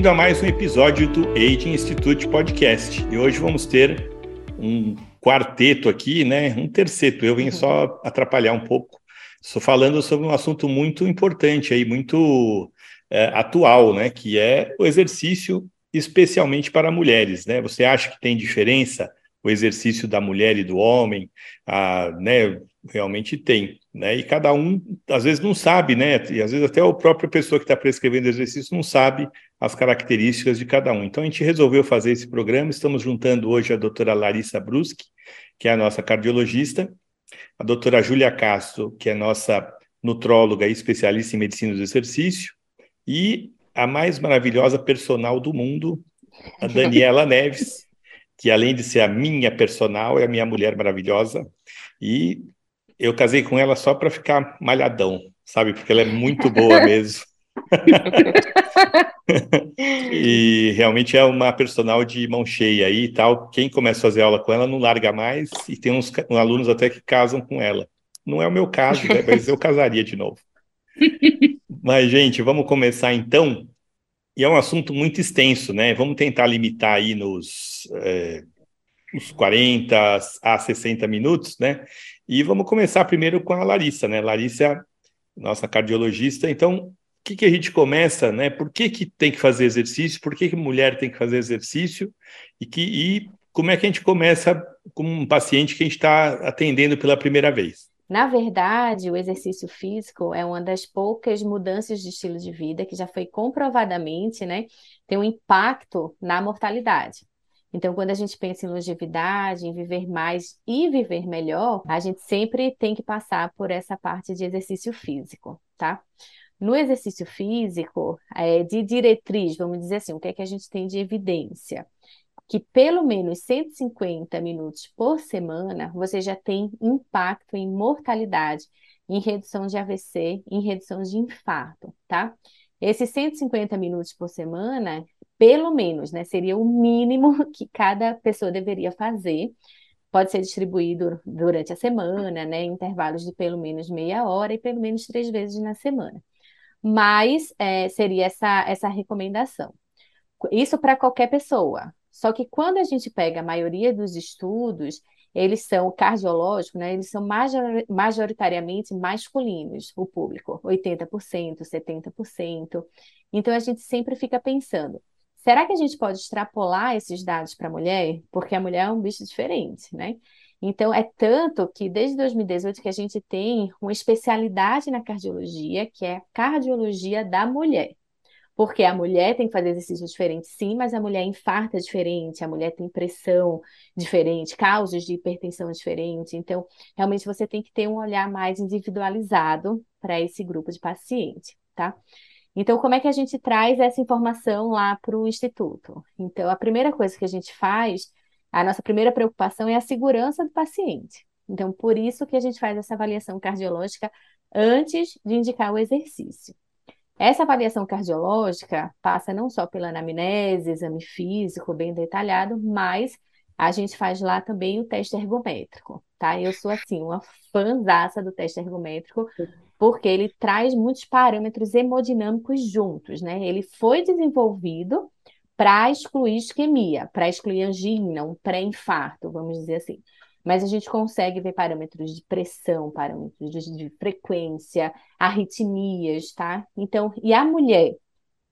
Bem-vindo a mais um episódio do Aging Institute Podcast. E hoje vamos ter um quarteto aqui, né? Um terceto. Eu vim só atrapalhar um pouco. Estou falando sobre um assunto muito importante aí, muito é, atual, né? Que é o exercício, especialmente para mulheres, né? Você acha que tem diferença o exercício da mulher e do homem? Ah, né? Realmente tem, né? E cada um às vezes não sabe, né? E às vezes até a própria pessoa que está prescrevendo exercício não sabe as características de cada um. Então a gente resolveu fazer esse programa. Estamos juntando hoje a doutora Larissa Bruschi, que é a nossa cardiologista, a doutora Júlia Castro, que é nossa nutróloga e especialista em medicina do exercício, e a mais maravilhosa personal do mundo, a Daniela Neves, que além de ser a minha personal, é a minha mulher maravilhosa. E eu casei com ela só para ficar malhadão, sabe? Porque ela é muito boa mesmo. e realmente é uma personal de mão cheia aí e tal. Quem começa a fazer aula com ela não larga mais e tem uns, alunos até que casam com ela. Não é o meu caso, né? mas eu casaria de novo. Mas, gente, vamos começar então. E é um assunto muito extenso, né? Vamos tentar limitar aí nos, é, uns 40 a 60 minutos, né? E vamos começar primeiro com a Larissa, né? Larissa, nossa cardiologista. Então, o que, que a gente começa, né? Por que, que tem que fazer exercício? Por que, que mulher tem que fazer exercício? E, que, e como é que a gente começa com um paciente que a gente está atendendo pela primeira vez? Na verdade, o exercício físico é uma das poucas mudanças de estilo de vida que já foi comprovadamente, né, tem um impacto na mortalidade. Então, quando a gente pensa em longevidade, em viver mais e viver melhor, a gente sempre tem que passar por essa parte de exercício físico, tá? No exercício físico, é, de diretriz, vamos dizer assim, o que é que a gente tem de evidência? Que pelo menos 150 minutos por semana você já tem impacto em mortalidade, em redução de AVC, em redução de infarto, tá? Esses 150 minutos por semana pelo menos, né? Seria o mínimo que cada pessoa deveria fazer. Pode ser distribuído durante a semana, né? Intervalos de pelo menos meia hora e pelo menos três vezes na semana. Mas é, seria essa, essa recomendação. Isso para qualquer pessoa. Só que quando a gente pega a maioria dos estudos, eles são cardiológicos, né? Eles são majoritariamente masculinos, o público, 80%, 70%. Então a gente sempre fica pensando, Será que a gente pode extrapolar esses dados para a mulher? Porque a mulher é um bicho diferente, né? Então, é tanto que desde 2018 que a gente tem uma especialidade na cardiologia, que é a cardiologia da mulher. Porque a mulher tem que fazer exercícios diferentes, sim, mas a mulher infarta diferente, a mulher tem pressão diferente, causas de hipertensão diferentes. Então, realmente você tem que ter um olhar mais individualizado para esse grupo de paciente, tá? Então, como é que a gente traz essa informação lá para o Instituto? Então, a primeira coisa que a gente faz, a nossa primeira preocupação é a segurança do paciente. Então, por isso que a gente faz essa avaliação cardiológica antes de indicar o exercício. Essa avaliação cardiológica passa não só pela anamnese, exame físico bem detalhado, mas a gente faz lá também o teste ergométrico, tá? Eu sou, assim, uma fãzaça do teste ergométrico, porque ele traz muitos parâmetros hemodinâmicos juntos, né? Ele foi desenvolvido para excluir isquemia, para excluir angina, um pré-infarto, vamos dizer assim. Mas a gente consegue ver parâmetros de pressão, parâmetros de frequência, arritmias, tá? Então, e a mulher,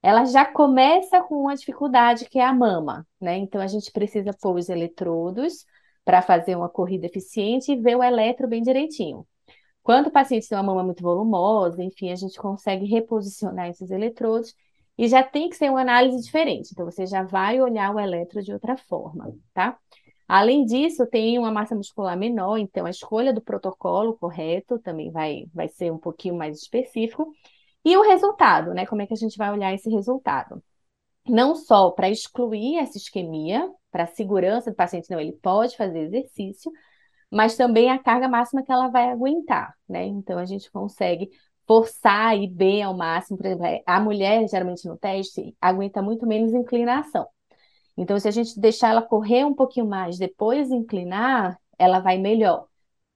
ela já começa com uma dificuldade que é a mama, né? Então a gente precisa pôr os eletrodos para fazer uma corrida eficiente e ver o eletro bem direitinho. Quando o paciente tem uma mama muito volumosa, enfim, a gente consegue reposicionar esses eletrodos e já tem que ser uma análise diferente. Então, você já vai olhar o eletro de outra forma, tá? Além disso, tem uma massa muscular menor, então a escolha do protocolo correto também vai, vai ser um pouquinho mais específico. E o resultado, né? Como é que a gente vai olhar esse resultado? Não só para excluir essa isquemia, para a segurança do paciente, não, ele pode fazer exercício, mas também a carga máxima que ela vai aguentar, né? Então a gente consegue forçar e bem ao máximo. Por exemplo, a mulher, geralmente no teste, aguenta muito menos inclinação. Então, se a gente deixar ela correr um pouquinho mais, depois inclinar, ela vai melhor.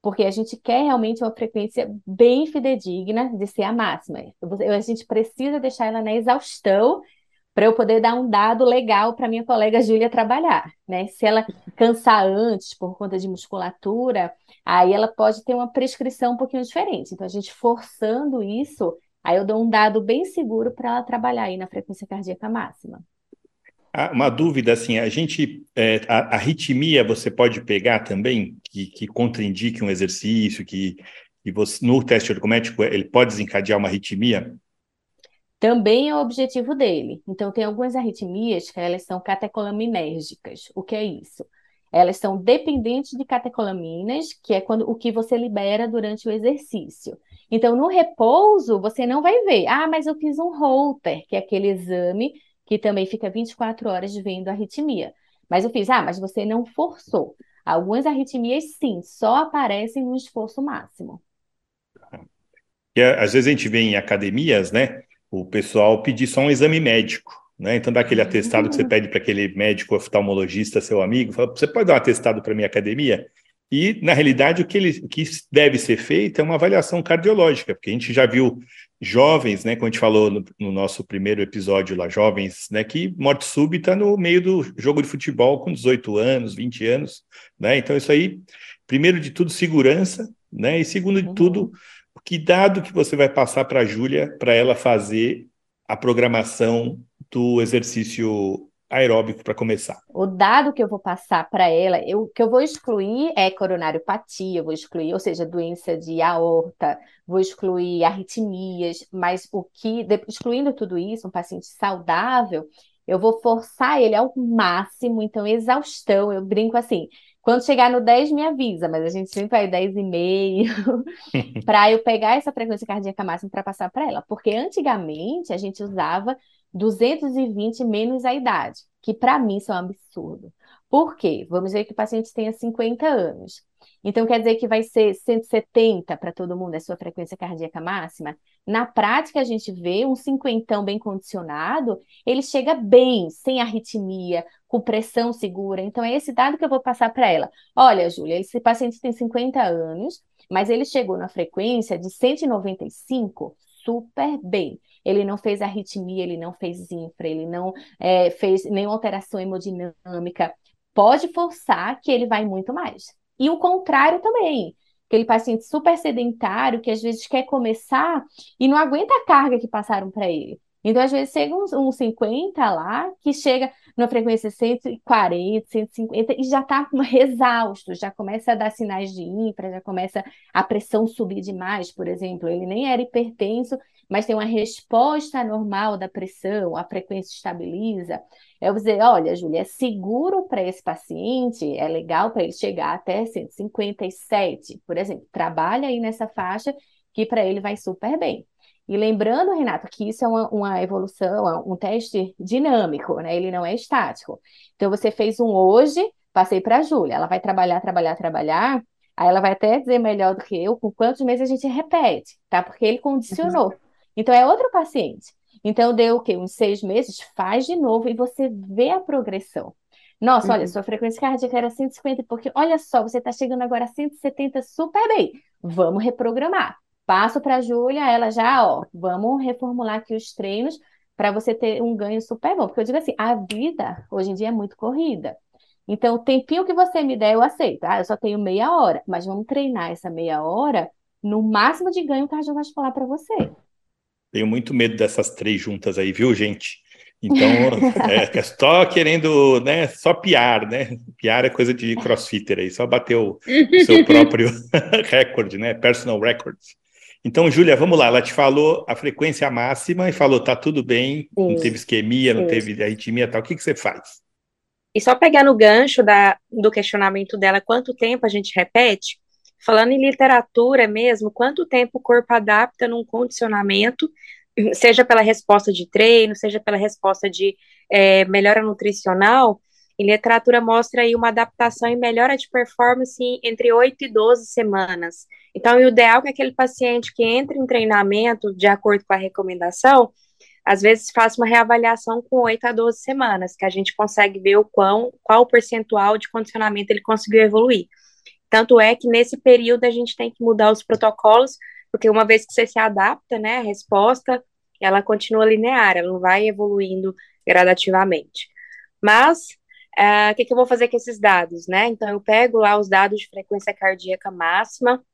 Porque a gente quer realmente uma frequência bem fidedigna de ser a máxima. A gente precisa deixar ela na exaustão para eu poder dar um dado legal para minha colega Júlia trabalhar, né? Se ela cansar antes por conta de musculatura, aí ela pode ter uma prescrição um pouquinho diferente. Então, a gente forçando isso, aí eu dou um dado bem seguro para ela trabalhar aí na frequência cardíaca máxima. Ah, uma dúvida, assim, a gente, é, a, arritmia você pode pegar também, que, que contraindique um exercício, que, que você, no teste ergométrico ele pode desencadear uma arritmia? também é o objetivo dele. Então, tem algumas arritmias que elas são catecolaminérgicas. O que é isso? Elas são dependentes de catecolaminas, que é quando o que você libera durante o exercício. Então, no repouso, você não vai ver, ah, mas eu fiz um Holter, que é aquele exame que também fica 24 horas vendo a arritmia. Mas eu fiz, ah, mas você não forçou. Algumas arritmias, sim, só aparecem no esforço máximo. E, às vezes a gente vê em academias, né? o pessoal pedir só um exame médico. Né? Então, dá aquele atestado que você pede para aquele médico oftalmologista, seu amigo, fala, você pode dar um atestado para minha academia? E, na realidade, o que, ele, o que deve ser feito é uma avaliação cardiológica, porque a gente já viu jovens, né, como a gente falou no, no nosso primeiro episódio lá, jovens, né, que morte súbita no meio do jogo de futebol com 18 anos, 20 anos, né? Então, isso aí, primeiro de tudo, segurança, né? E segundo de uhum. tudo, que dado que você vai passar para a Júlia para ela fazer a programação do exercício aeróbico para começar? O dado que eu vou passar para ela, o que eu vou excluir é coronariopatia, vou excluir, ou seja, doença de aorta, vou excluir arritmias, mas o que, excluindo tudo isso, um paciente saudável, eu vou forçar ele ao máximo, então exaustão, eu brinco assim, quando chegar no 10, me avisa, mas a gente sempre vai 10 e meio, para eu pegar essa frequência cardíaca máxima para passar para ela. Porque antigamente a gente usava 220 menos a idade, que para mim isso é um absurdo. Por quê? Vamos dizer que o paciente tenha 50 anos. Então, quer dizer que vai ser 170 para todo mundo, a sua frequência cardíaca máxima? Na prática, a gente vê um cinquentão bem condicionado, ele chega bem, sem arritmia, com pressão segura. Então, é esse dado que eu vou passar para ela. Olha, Júlia, esse paciente tem 50 anos, mas ele chegou na frequência de 195 super bem. Ele não fez arritmia, ele não fez infra, ele não é, fez nenhuma alteração hemodinâmica. Pode forçar que ele vai muito mais. E o contrário também. Aquele paciente super sedentário que às vezes quer começar e não aguenta a carga que passaram para ele. Então, às vezes, chega uns, uns 50 lá, que chega numa frequência 140, 150 e já está exausto, já começa a dar sinais de infra, já começa a pressão subir demais, por exemplo. Ele nem era hipertenso, mas tem uma resposta normal da pressão, a frequência estabiliza. Eu vou dizer, olha, Júlia, é seguro para esse paciente, é legal para ele chegar até 157, por exemplo. Trabalha aí nessa faixa que para ele vai super bem. E lembrando, Renato, que isso é uma, uma, evolução, um teste dinâmico, né? Ele não é estático. Então, você fez um hoje, passei para a Júlia. Ela vai trabalhar, trabalhar, trabalhar. Aí ela vai até dizer melhor do que eu com quantos meses a gente repete, tá? Porque ele condicionou. Então, é outro paciente. Então, deu o quê? Uns seis meses, faz de novo e você vê a progressão. Nossa, uhum. olha, sua frequência cardíaca era 150, porque olha só, você está chegando agora a 170 super bem. Vamos reprogramar. Passo para a Júlia, ela já, ó, vamos reformular aqui os treinos para você ter um ganho super bom. Porque eu digo assim, a vida hoje em dia é muito corrida. Então, o tempinho que você me der, eu aceito. Ah, eu só tenho meia hora, mas vamos treinar essa meia hora no máximo de ganho cardiovascular para você. Tenho muito medo dessas três juntas aí, viu, gente? Então, é, é só querendo, né, só piar, né? Piar é coisa de crossfitter aí, só bater o, seu próprio recorde, né? Personal records. Então, Júlia, vamos lá. Ela te falou a frequência máxima e falou: tá tudo bem, não teve isquemia, não teve arritmia tal. O que, que você faz? E só pegar no gancho da, do questionamento dela, quanto tempo a gente repete? Falando em literatura mesmo, quanto tempo o corpo adapta num condicionamento, seja pela resposta de treino, seja pela resposta de é, melhora nutricional, em literatura mostra aí uma adaptação e melhora de performance entre 8 e 12 semanas. Então, o ideal é que aquele paciente que entra em treinamento, de acordo com a recomendação, às vezes faz uma reavaliação com 8 a 12 semanas, que a gente consegue ver o quão, qual o percentual de condicionamento ele conseguiu evoluir. Tanto é que nesse período a gente tem que mudar os protocolos, porque uma vez que você se adapta, né, a resposta, ela continua linear, ela não vai evoluindo gradativamente. Mas, uh, o que, que eu vou fazer com esses dados, né? Então, eu pego lá os dados de frequência cardíaca máxima,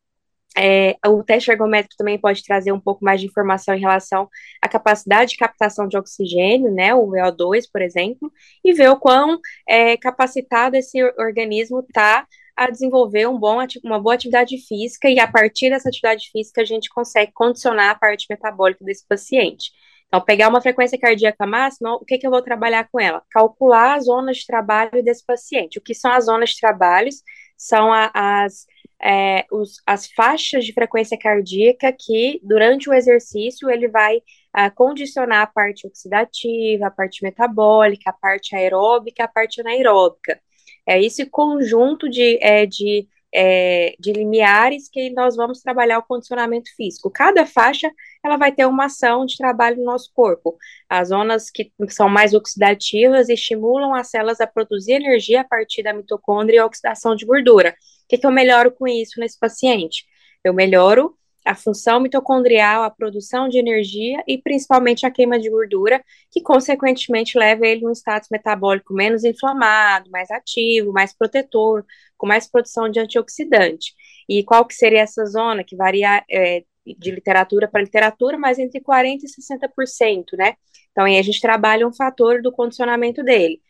é, o teste ergométrico também pode trazer um pouco mais de informação em relação à capacidade de captação de oxigênio, né, o VO2, por exemplo, e ver o quão é, capacitado esse organismo está a desenvolver um bom, uma boa atividade física, e a partir dessa atividade física a gente consegue condicionar a parte metabólica desse paciente. Então, pegar uma frequência cardíaca máxima, o que, que eu vou trabalhar com ela? Calcular as zonas de trabalho desse paciente. O que são as zonas de trabalho? São a, as é, os, as faixas de frequência cardíaca que, durante o exercício, ele vai a, condicionar a parte oxidativa, a parte metabólica, a parte aeróbica, a parte anaeróbica. É esse conjunto de, é, de, é, de limiares que nós vamos trabalhar o condicionamento físico. Cada faixa, ela vai ter uma ação de trabalho no nosso corpo. As zonas que são mais oxidativas estimulam as células a produzir energia a partir da mitocôndria e oxidação de gordura que, que eu melhoro com isso nesse paciente? Eu melhoro a função mitocondrial, a produção de energia e principalmente a queima de gordura, que consequentemente leva ele a um status metabólico menos inflamado, mais ativo, mais protetor, com mais produção de antioxidante. E qual que seria essa zona que varia é, de literatura para literatura, mas entre 40% e 60%, né? Então aí a gente trabalha um fator do condicionamento dele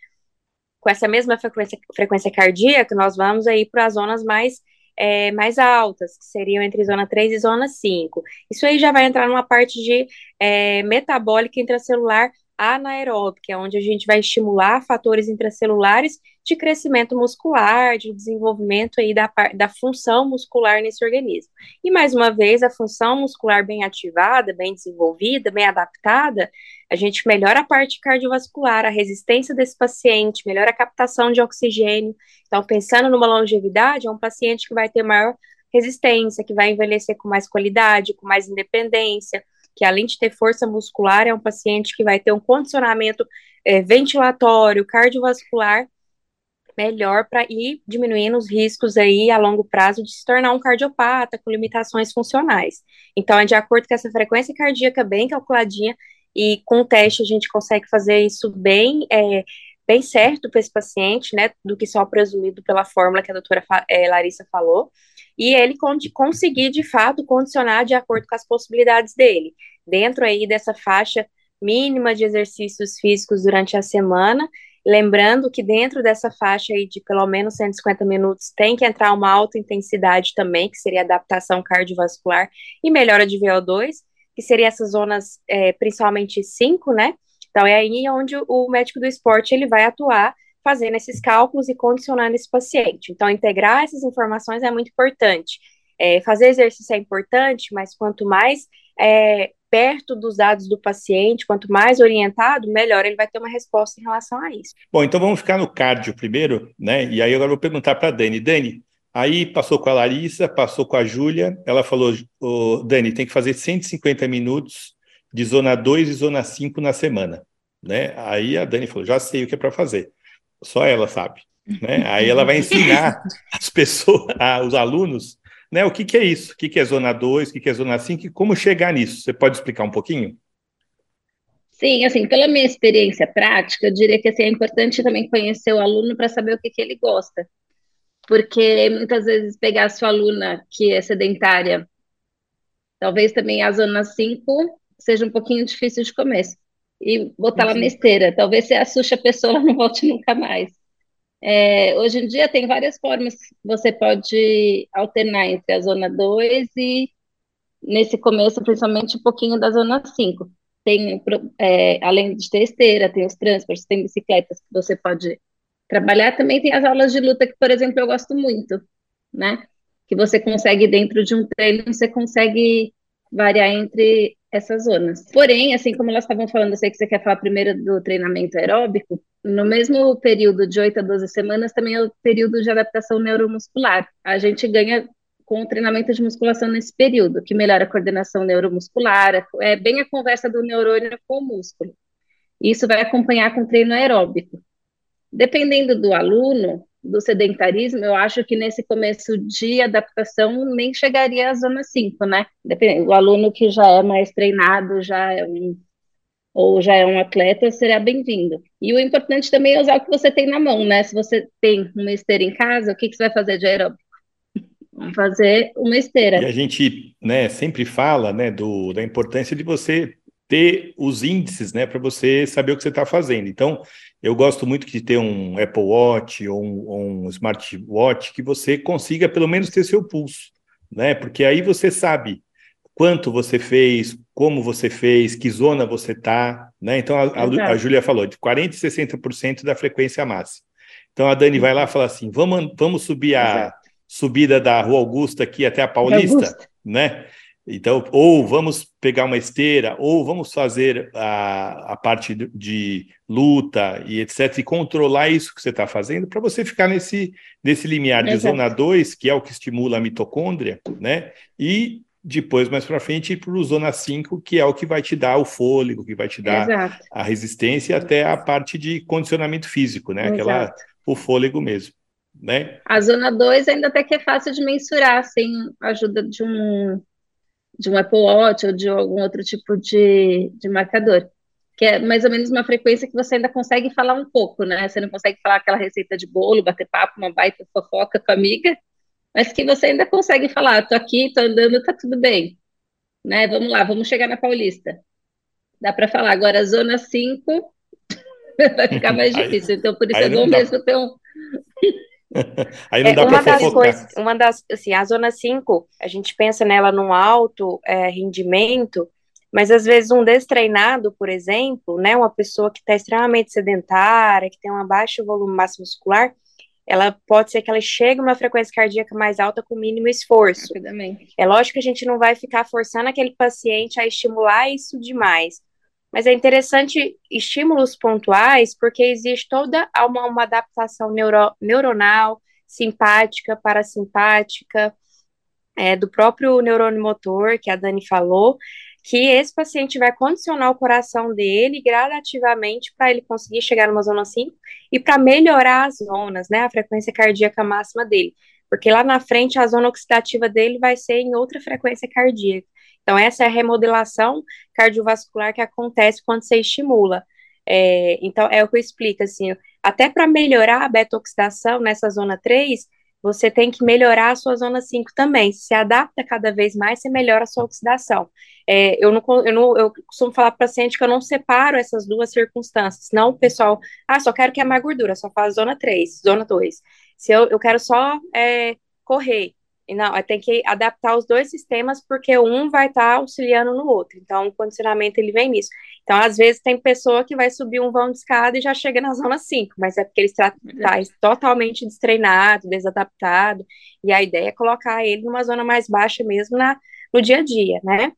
com essa mesma frequência, frequência cardíaca, nós vamos aí para as zonas mais, é, mais altas, que seriam entre zona 3 e zona 5. Isso aí já vai entrar numa parte de é, metabólica intracelular anaeróbica, onde a gente vai estimular fatores intracelulares de crescimento muscular, de desenvolvimento aí da, da função muscular nesse organismo. E mais uma vez, a função muscular bem ativada, bem desenvolvida, bem adaptada, a gente melhora a parte cardiovascular, a resistência desse paciente, melhora a captação de oxigênio. Então, pensando numa longevidade, é um paciente que vai ter maior resistência, que vai envelhecer com mais qualidade, com mais independência, que além de ter força muscular, é um paciente que vai ter um condicionamento é, ventilatório, cardiovascular melhor para ir diminuindo os riscos aí a longo prazo de se tornar um cardiopata com limitações funcionais. Então, é de acordo com essa frequência cardíaca bem calculadinha, e com o teste a gente consegue fazer isso bem, é, bem certo para esse paciente, né, do que só presumido pela fórmula que a doutora é, Larissa falou, e ele conseguir, de fato, condicionar de acordo com as possibilidades dele, dentro aí dessa faixa mínima de exercícios físicos durante a semana, lembrando que dentro dessa faixa aí de pelo menos 150 minutos tem que entrar uma alta intensidade também, que seria adaptação cardiovascular e melhora de VO2, que seria essas zonas, é, principalmente 5, né? Então, é aí onde o médico do esporte ele vai atuar fazendo esses cálculos e condicionando esse paciente. Então, integrar essas informações é muito importante. É, fazer exercício é importante, mas quanto mais é, perto dos dados do paciente, quanto mais orientado, melhor ele vai ter uma resposta em relação a isso. Bom, então vamos ficar no cardio primeiro, né? E aí agora eu vou perguntar para a Dani. Dani, Aí passou com a Larissa, passou com a Júlia. Ela falou: oh, Dani, tem que fazer 150 minutos de zona 2 e zona 5 na semana. Né? Aí a Dani falou: já sei o que é para fazer. Só ela sabe. Né? Aí ela vai ensinar as pessoas, os alunos, né, o que, que é isso, o que, que é zona 2, o que, que é zona 5 e como chegar nisso. Você pode explicar um pouquinho? Sim, assim, pela minha experiência prática, eu diria que assim, é importante também conhecer o aluno para saber o que, que ele gosta porque muitas vezes pegar a sua aluna que é sedentária, talvez também a zona 5 seja um pouquinho difícil de começo, e botar ela na esteira, talvez você assuste a pessoa, ela não volte nunca mais. É, hoje em dia tem várias formas que você pode alternar entre a zona 2 e nesse começo, principalmente um pouquinho da zona 5. Tem, é, além de ter esteira, tem os transportes, tem bicicletas que você pode trabalhar. Também tem as aulas de luta que, por exemplo, eu gosto muito, né? Que você consegue, dentro de um treino, você consegue variar entre essas zonas. Porém, assim como elas estavam falando, eu sei que você quer falar primeiro do treinamento aeróbico, no mesmo período de 8 a 12 semanas também é o período de adaptação neuromuscular. A gente ganha com o treinamento de musculação nesse período, que melhora a coordenação neuromuscular, é bem a conversa do neurônio com o músculo. Isso vai acompanhar com treino aeróbico. Dependendo do aluno, do sedentarismo, eu acho que nesse começo de adaptação nem chegaria à zona 5, né? Dependendo, o aluno que já é mais treinado, já é um ou já é um atleta, será bem-vindo. E o importante também é usar o que você tem na mão, né? Se você tem uma esteira em casa, o que, que você vai fazer de aeróbico? Fazer uma esteira. E a gente né, sempre fala né, do, da importância de você ter os índices né, para você saber o que você está fazendo. Então, eu gosto muito de ter um Apple Watch ou um, ou um smartwatch que você consiga pelo menos ter seu pulso, né? Porque aí você sabe quanto você fez, como você fez, que zona você está, né? Então a, a, a Júlia falou de 40% e 60% da frequência máxima. Então a Dani vai lá e fala assim: vamos, vamos subir a Exato. subida da Rua Augusta aqui até a Paulista, né? Então, ou vamos pegar uma esteira, ou vamos fazer a, a parte de, luta e etc., e controlar isso que você está fazendo para você ficar nesse, nesse limiar de Exato. zona 2, que é o que estimula a mitocôndria, né? E depois, mais para frente, ir para o zona 5, que é o que vai te dar o fôlego, que vai te dar Exato. a resistência até a parte de condicionamento físico, né? Aquela, Exato. o fôlego mesmo. Né? A zona 2 ainda até que é fácil de mensurar sem a ajuda de um de um Apple Watch ou de algum outro tipo de, de marcador. Que é mais ou menos uma frequência que você ainda consegue falar um pouco, né? Você não consegue falar aquela receita de bolo, bater papo, uma baita fofoca com a amiga, mas que você ainda consegue falar, tô aqui, tô andando, tá tudo bem. Né? Vamos lá, vamos chegar na Paulista. Dá para falar. Agora, zona 5 vai ficar mais difícil. Então, por isso é bom mesmo ter um, Aí não é, dá uma das fofocar. coisas, uma das, assim, a zona 5, a gente pensa nela num alto é, rendimento, mas às vezes um destreinado, por exemplo, né, uma pessoa que está extremamente sedentária, que tem um baixo volume massa muscular, ela pode ser que ela chegue a uma frequência cardíaca mais alta com mínimo esforço. É lógico que a gente não vai ficar forçando aquele paciente a estimular isso demais, mas é interessante estímulos pontuais, porque existe toda uma, uma adaptação neuro, neuronal, simpática, parasimpática, é, do próprio neurônio motor, que a Dani falou, que esse paciente vai condicionar o coração dele gradativamente para ele conseguir chegar numa zona 5 e para melhorar as zonas, né, a frequência cardíaca máxima dele. Porque lá na frente a zona oxidativa dele vai ser em outra frequência cardíaca. Então, essa é a remodelação cardiovascular que acontece quando você estimula. É, então, é o que eu explico, assim, até para melhorar a beta-oxidação nessa zona 3, você tem que melhorar a sua zona 5 também. Se adapta cada vez mais, você melhora a sua oxidação. É, eu, não, eu, não, eu costumo falar para paciente que eu não separo essas duas circunstâncias, senão o pessoal, ah, só quero que é gordura, só faz zona 3, zona 2. Se eu, eu quero só é, correr, não, é, tem que adaptar os dois sistemas, porque um vai estar tá auxiliando no outro. Então, o condicionamento ele vem nisso. Então, às vezes, tem pessoa que vai subir um vão de escada e já chega na zona 5, mas é porque ele está, está totalmente destreinado, desadaptado, e a ideia é colocar ele numa zona mais baixa mesmo na, no dia a dia, né?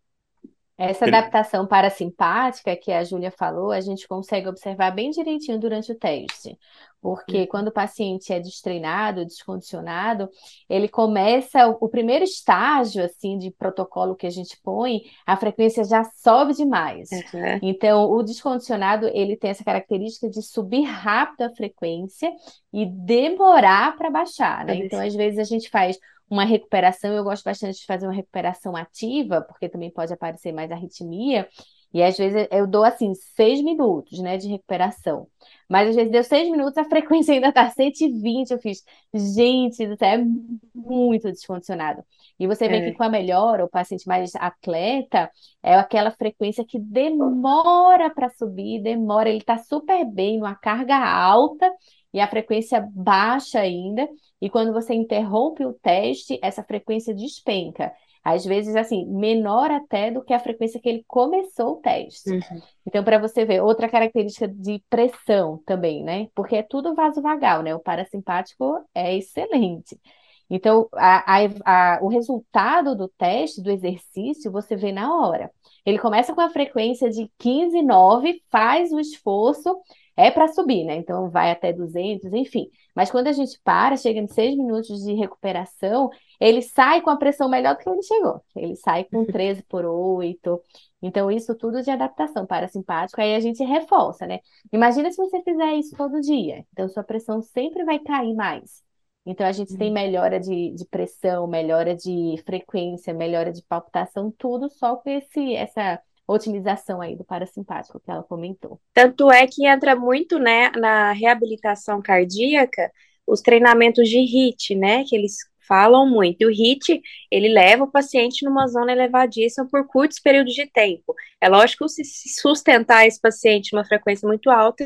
Essa adaptação parasimpática que a Júlia falou, a gente consegue observar bem direitinho durante o teste. Porque quando o paciente é destreinado, descondicionado, ele começa o, o, primeiro estágio assim de protocolo que a gente põe, a frequência já sobe demais. Uhum. Então, o descondicionado, ele tem essa característica de subir rápido a frequência e demorar para baixar, né? Então, às vezes a gente faz uma recuperação, eu gosto bastante de fazer uma recuperação ativa, porque também pode aparecer mais arritmia, e às vezes eu dou assim, seis minutos, né, de recuperação. Mas às vezes deu seis minutos, a frequência ainda tá 120. Eu fiz, gente, isso é muito descondicionado. E você vê é. que com a melhora, o paciente mais atleta, é aquela frequência que demora para subir, demora, ele tá super bem, numa carga alta, e a frequência baixa ainda. E quando você interrompe o teste, essa frequência despenca. Às vezes, assim, menor até do que a frequência que ele começou o teste. Uhum. Então, para você ver, outra característica de pressão também, né? Porque é tudo vasovagal, né? O parasimpático é excelente. Então, a, a, a, o resultado do teste, do exercício, você vê na hora. Ele começa com a frequência de 15,9, faz o esforço, é para subir, né? Então vai até 200, enfim. Mas quando a gente para, chega em seis minutos de recuperação, ele sai com a pressão melhor do que ele chegou. Ele sai com 13 por 8. Então, isso tudo de adaptação parasimpática, aí a gente reforça, né? Imagina se você fizer isso todo dia. Então, sua pressão sempre vai cair mais. Então, a gente tem uhum. melhora de, de pressão, melhora de frequência, melhora de palpitação, tudo só com esse, essa otimização aí do parasimpático que ela comentou. Tanto é que entra muito, né, na reabilitação cardíaca, os treinamentos de HIT, né, que eles falam muito. E o HIT, ele leva o paciente numa zona elevadíssima por curtos períodos de tempo. É lógico que se sustentar esse paciente numa frequência muito alta,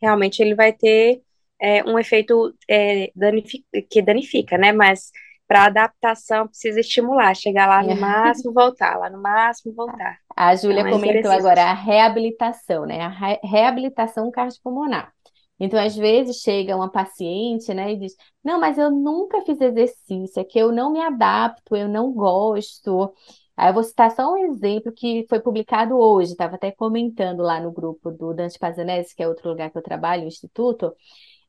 realmente ele vai ter é, um efeito é, danific que danifica, né, mas para adaptação precisa estimular, chegar lá no máximo, voltar, lá no máximo, voltar. A Júlia então, comentou agora a reabilitação, né? A re reabilitação cardiopulmonar. Então, às vezes chega uma paciente, né, e diz: Não, mas eu nunca fiz exercício, é que eu não me adapto, eu não gosto. Aí eu vou citar só um exemplo que foi publicado hoje, estava até comentando lá no grupo do Dante Pazanese, que é outro lugar que eu trabalho, o Instituto.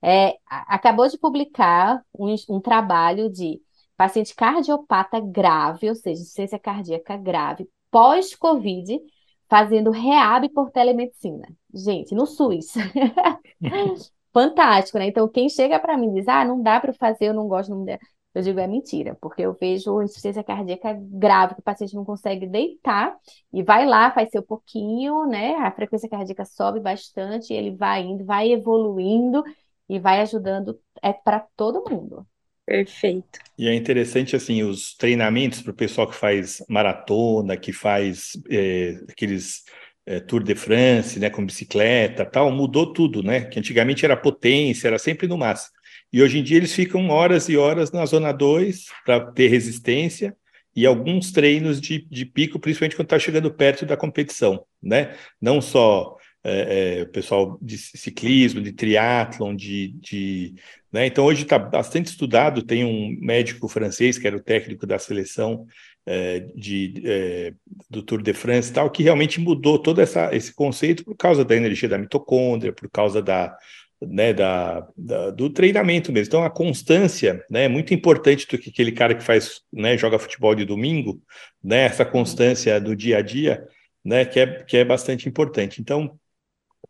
É, acabou de publicar um, um trabalho de paciente cardiopata grave, ou seja, insuficiência cardíaca grave, pós-Covid, fazendo reab por telemedicina. Gente, no SUS. Fantástico, né? Então, quem chega para mim e diz, ah, não dá para fazer, eu não gosto, não dá. Eu digo, é mentira, porque eu vejo insuficiência cardíaca grave, que o paciente não consegue deitar, e vai lá, faz seu pouquinho, né? A frequência cardíaca sobe bastante, ele vai indo, vai evoluindo e vai ajudando, é para todo mundo. Perfeito. E é interessante, assim, os treinamentos para o pessoal que faz maratona, que faz é, aqueles é, Tour de France, né, com bicicleta tal, mudou tudo, né? Que antigamente era potência, era sempre no máximo. E hoje em dia eles ficam horas e horas na zona 2 para ter resistência e alguns treinos de, de pico, principalmente quando está chegando perto da competição, né? Não só é, é, o pessoal de ciclismo, de triatlon, de, de né? Então, hoje está bastante estudado. Tem um médico francês, que era o técnico da seleção é, de, é, do Tour de France, tal, que realmente mudou todo essa, esse conceito por causa da energia da mitocôndria, por causa da, né, da, da, do treinamento mesmo. Então, a constância né, é muito importante do que aquele cara que faz, né, joga futebol de domingo, né, essa constância do dia a dia, né, que, é, que é bastante importante. Então,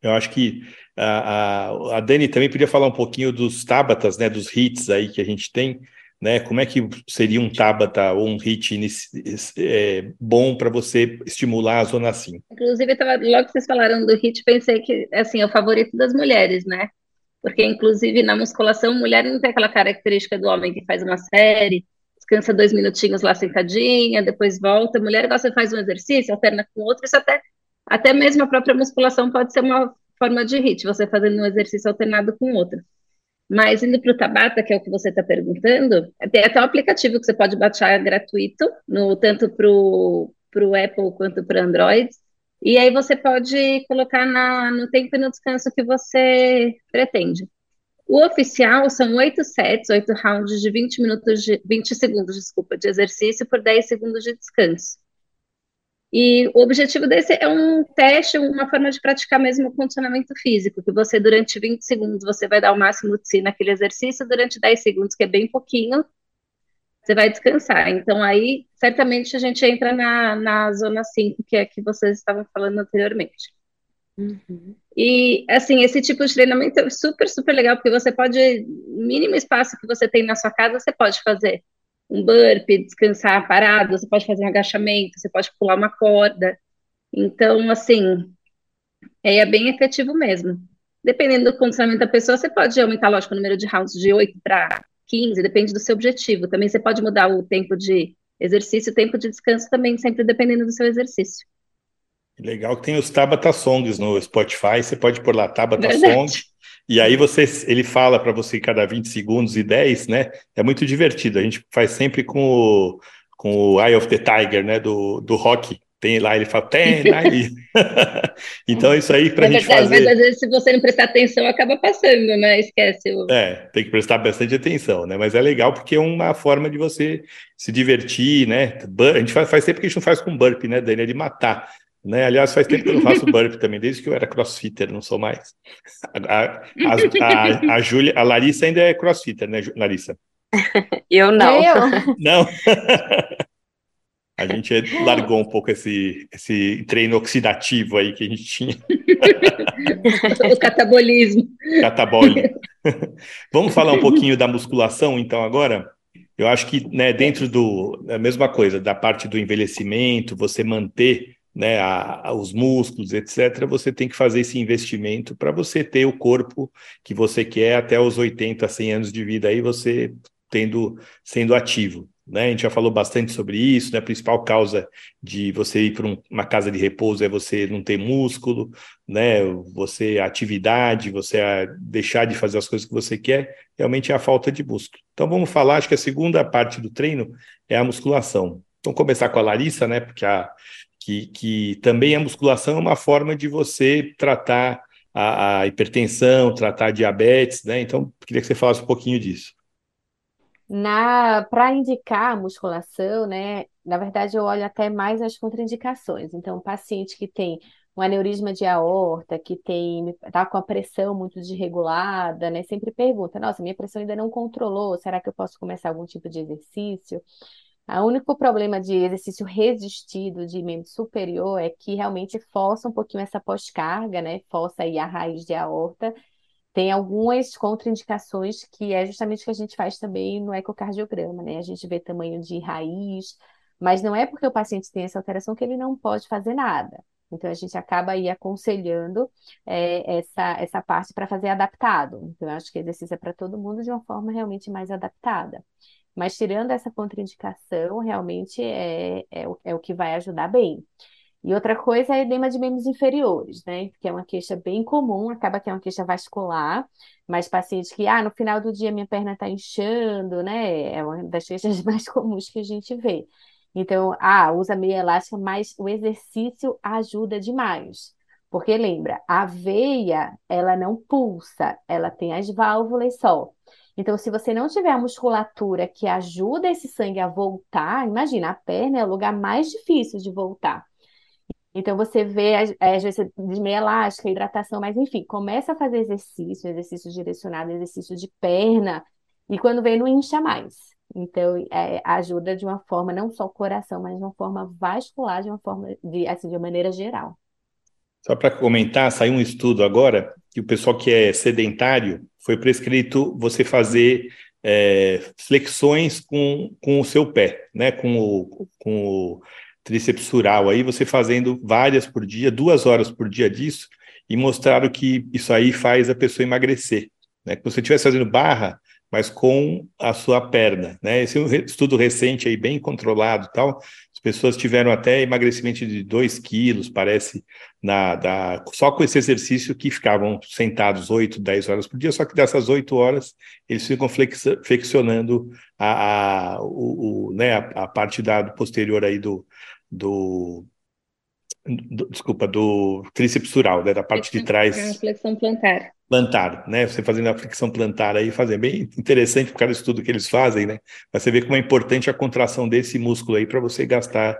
eu acho que a, a, a Dani também podia falar um pouquinho dos Tabatas, né, dos hits aí que a gente tem, né? Como é que seria um Tabata ou um hit é, bom para você estimular a zona 5? Inclusive, tava, logo que vocês falaram do hit, pensei que assim, é o favorito das mulheres, né? Porque, inclusive, na musculação, mulher não tem aquela característica do homem que faz uma série, descansa dois minutinhos lá sentadinha, depois volta. Mulher gosta fazer um exercício, alterna com outro, isso até até mesmo a própria musculação pode ser uma forma de HIIT, você fazendo um exercício alternado com outro. Mas indo para o Tabata, que é o que você está perguntando, tem até um aplicativo que você pode baixar gratuito, no, tanto para o Apple quanto para Android. E aí você pode colocar na, no tempo e no descanso que você pretende. O oficial são oito sets, oito rounds de 20 minutos de 20 segundos, desculpa, de exercício por 10 segundos de descanso. E o objetivo desse é um teste, uma forma de praticar mesmo o condicionamento físico, que você durante 20 segundos você vai dar o máximo de si naquele exercício, durante 10 segundos, que é bem pouquinho, você vai descansar. Então aí, certamente a gente entra na, na zona 5, que é que vocês estavam falando anteriormente. Uhum. E, assim, esse tipo de treinamento é super, super legal, porque você pode, mínimo espaço que você tem na sua casa, você pode fazer um burpee, descansar parado, você pode fazer um agachamento, você pode pular uma corda. Então, assim, é bem efetivo mesmo. Dependendo do condicionamento da pessoa, você pode aumentar, lógico, o número de rounds de 8 para 15, depende do seu objetivo. Também você pode mudar o tempo de exercício, o tempo de descanso também, sempre dependendo do seu exercício. Legal que tem os Tabata Songs no Spotify, você pode pôr lá Tabata Verdade. Song e aí você, ele fala para você cada 20 segundos e 10, né? É muito divertido. A gente faz sempre com o, com o Eye of the Tiger, né? Do, do rock. Tem lá, ele fala, tem, aí. então, isso aí para a é gente verdade, fazer... Mas às vezes, se você não prestar atenção, acaba passando, né? Esquece. O... É, tem que prestar bastante atenção, né? Mas é legal porque é uma forma de você se divertir, né? A gente faz, faz sempre que a gente não faz com burp, né, Dani? É de matar Né? Aliás, faz tempo que eu não faço burp também, desde que eu era crossfitter, não sou mais. A, a, a, a, Julia, a Larissa ainda é crossfitter, né, Larissa? Eu não. Eu? Não. A gente largou um pouco esse, esse treino oxidativo aí que a gente tinha. o catabolismo. Catabolismo. Vamos falar um pouquinho da musculação, então, agora? Eu acho que, né, dentro do a mesma coisa, da parte do envelhecimento, você manter né, a, a, os músculos, etc., você tem que fazer esse investimento para você ter o corpo que você quer até os 80, 100 anos de vida aí, você tendo sendo ativo. Né? A gente já falou bastante sobre isso, né? A principal causa de você ir para um, uma casa de repouso é você não ter músculo, né? Você atividade, você deixar de fazer as coisas que você quer, realmente é a falta de músculo. Então vamos falar, acho que a segunda parte do treino é a musculação. Vamos começar com a Larissa, né? Porque a, que, que também a musculação é uma forma de você tratar a, a hipertensão, tratar a diabetes, né? Então queria que você falasse um pouquinho disso. Na, para indicar a musculação, né, na verdade eu olho até mais as contraindicações. Então, paciente que tem um aneurisma de aorta, que tem tá com a pressão muito desregulada, né, sempre pergunta: "Nossa, minha pressão ainda não controlou, será que eu posso começar algum tipo de exercício?" O único problema de exercício resistido de membro superior é que realmente força um pouquinho essa pós-carga, né? Força aí a raiz de aorta tem algumas contraindicações que é justamente o que a gente faz também no ecocardiograma, né? A gente vê tamanho de raiz, mas não é porque o paciente tem essa alteração que ele não pode fazer nada. Então, a gente acaba aí aconselhando é, essa, essa parte para fazer adaptado. Então, eu acho que exercício é para todo mundo de uma forma realmente mais adaptada. Mas, tirando essa contraindicação, realmente é, é, o, é o que vai ajudar bem. E outra coisa é edema de membros inferiores, né? Que é uma queixa bem comum, acaba que é uma queixa vascular, mas pacientes que, ah, no final do dia minha perna está inchando, né? É uma das queixas mais comuns que a gente vê. Então, ah, usa meia elástica, mas o exercício ajuda demais. Porque lembra, a veia, ela não pulsa, ela tem as válvulas só. Então, se você não tiver a musculatura que ajuda esse sangue a voltar, imagina, a perna é o lugar mais difícil de voltar. Então você vê, às vezes, de meia elástica, hidratação, mas enfim, começa a fazer exercício, exercício direcionado, exercício de perna, e quando vem, não incha mais. Então, é, ajuda de uma forma, não só o coração, mas de uma forma vascular, de uma forma, de, assim, de uma maneira geral. Só para comentar, saiu um estudo agora que o pessoal que é sedentário foi prescrito você fazer é, flexões com, com o seu pé, né? Com o, com o tricepsural aí, você fazendo várias por dia, duas horas por dia disso, e mostraram que isso aí faz a pessoa emagrecer. Né? Que você estivesse fazendo barra, mas com a sua perna. Né? Esse é um estudo recente aí, bem controlado tal. As pessoas tiveram até emagrecimento de 2 quilos, parece, na, da, só com esse exercício que ficavam sentados 8, 10 horas por dia, só que dessas 8 horas eles ficam flexionando a, a, o, o, né, a, a parte da, posterior aí do, do, do, desculpa, do tríceps sural, né, da parte de trás. É flexão plantar. Plantar, né? Você fazendo a flexão plantar aí, fazer bem interessante por causa do estudo que eles fazem, né? Você vê como é importante a contração desse músculo aí para você gastar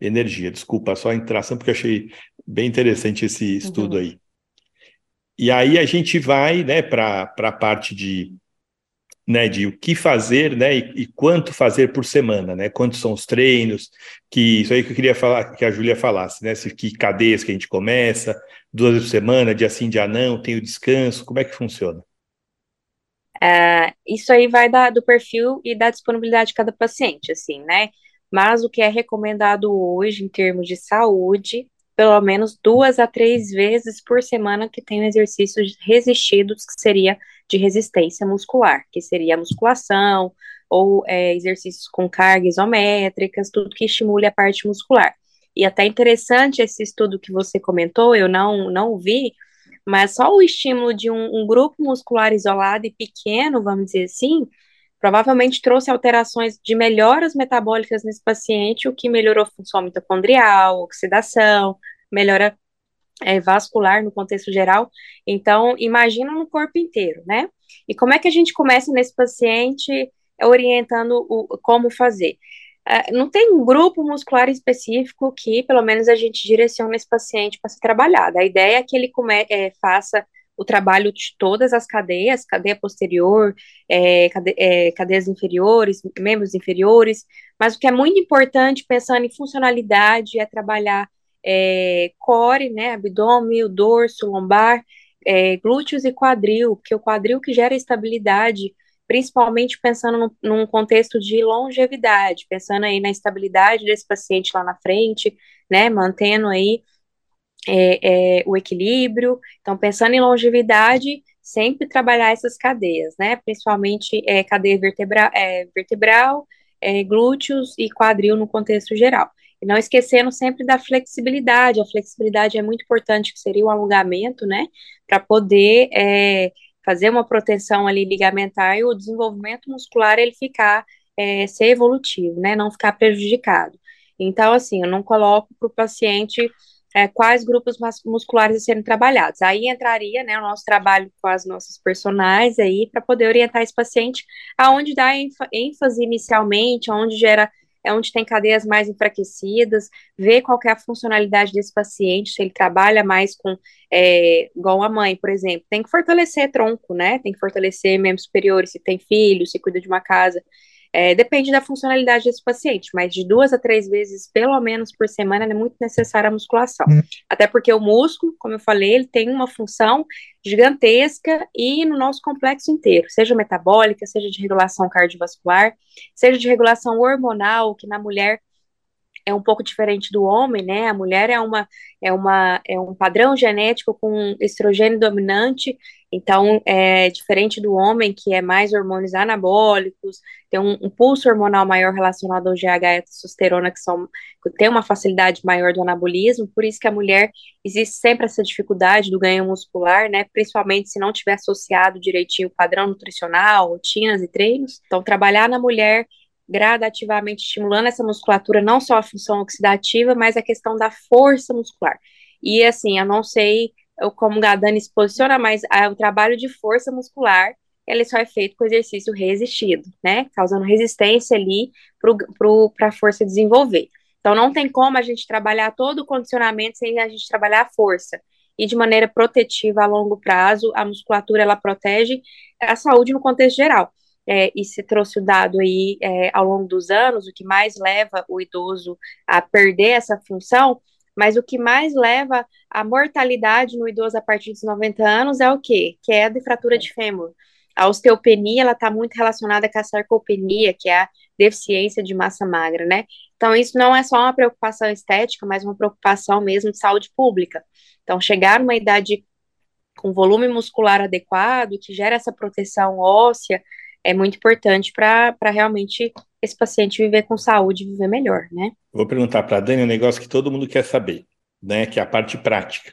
energia. Desculpa, só a interação, porque eu achei bem interessante esse estudo uhum. aí. E aí a gente vai, né, para a parte de né, de o que fazer, né, e, e, quanto fazer por semana, né, quantos são os treinos, que isso aí que eu queria falar, que a Júlia falasse, né, se, que cadeias que a gente começa, duas vezes por semana, dia sim, dia não, tem o descanso, como é que funciona? É, isso aí vai da, do perfil e da disponibilidade de cada paciente, assim, né, mas o que é recomendado hoje em termos de saúde, pelo menos duas a três vezes por semana que tem exercícios resistidos, que seria de resistência muscular, que seria musculação ou é, exercícios com cargas isométricas, tudo que estimule a parte muscular. E até interessante esse estudo que você comentou, eu não, não vi, mas só o estímulo de um, um grupo muscular isolado e pequeno, vamos dizer assim, provavelmente trouxe alterações de melhoras metabólicas nesse paciente, o que melhorou a função mitocondrial, oxidação, melhora é, vascular no contexto geral. Então, imagina no corpo inteiro, né? E como é que a gente começa nesse paciente orientando o, como fazer? É, não tem um grupo muscular específico que, pelo menos, a gente direciona esse paciente para ser trabalhado. A ideia é que ele come, é, faça o trabalho de todas as cadeias, cadeia posterior, é, cade, é, cadeias inferiores, membros inferiores, mas o que é muito importante, pensando em funcionalidade, é trabalhar é, core, né, abdômen, dorso, lombar, é, glúteos e quadril, porque o quadril que gera estabilidade principalmente pensando no, num contexto de longevidade, pensando aí na estabilidade desse paciente lá na frente, né, mantendo aí é, é, o equilíbrio, então pensando em longevidade, sempre trabalhar essas cadeias, né, principalmente é, cadeia vertebra, é, vertebral, é, glúteos e quadril no contexto geral. E não esquecendo sempre da flexibilidade, a flexibilidade é muito importante, que seria o alongamento, né, para poder é, fazer uma proteção ali ligamentar e o desenvolvimento muscular ele ficar, é, ser evolutivo, né, não ficar prejudicado. Então, assim, eu não coloco para o paciente é, quais grupos musculares a serem trabalhados. Aí entraria, né, o nosso trabalho com as nossas personagens aí, para poder orientar esse paciente aonde dá ênfase inicialmente, aonde gera é onde tem cadeias mais enfraquecidas, ver qual é a funcionalidade desse paciente, se ele trabalha mais com, é, igual a mãe, por exemplo, tem que fortalecer tronco, né, tem que fortalecer membros superiores, se tem filho, se cuida de uma casa, é, depende da funcionalidade desse paciente, mas de duas a três vezes, pelo menos por semana, é muito necessária a musculação. Hum. Até porque o músculo, como eu falei, ele tem uma função gigantesca e no nosso complexo inteiro, seja metabólica, seja de regulação cardiovascular, seja de regulação hormonal, que na mulher é um pouco diferente do homem, né? A mulher é uma é uma é um padrão genético com estrogênio dominante, então é diferente do homem que é mais hormônios anabólicos, tem um, um pulso hormonal maior relacionado ao GH e testosterona que são que tem uma facilidade maior do anabolismo, por isso que a mulher existe sempre essa dificuldade do ganho muscular, né? Principalmente se não tiver associado direitinho o padrão nutricional, rotinas e treinos. Então trabalhar na mulher gradativamente estimulando essa musculatura, não só a função oxidativa, mas a questão da força muscular. E assim, eu não sei como a Dani se posiciona, mas é o trabalho de força muscular, ele só é feito com exercício resistido, né? Causando resistência ali para a força desenvolver. Então, não tem como a gente trabalhar todo o condicionamento sem a gente trabalhar a força. E de maneira protetiva a longo prazo, a musculatura ela protege a saúde no contexto geral é, e se trouxe o dado aí é, ao longo dos anos, o que mais leva o idoso a perder essa função, mas o que mais leva a mortalidade no idoso a partir dos 90 anos é o quê? Queda e fratura de fêmur. A osteopenia, ela está muito relacionada com a sarcopenia, que é a deficiência de massa magra, né? Então, isso não é só uma preocupação estética, mas uma preocupação mesmo de saúde pública. Então, chegar numa idade com volume muscular adequado, que gera essa proteção óssea, é muito importante para realmente esse paciente viver com saúde, viver melhor, né? Vou perguntar para a Dani um negócio que todo mundo quer saber, né? Que é a parte prática.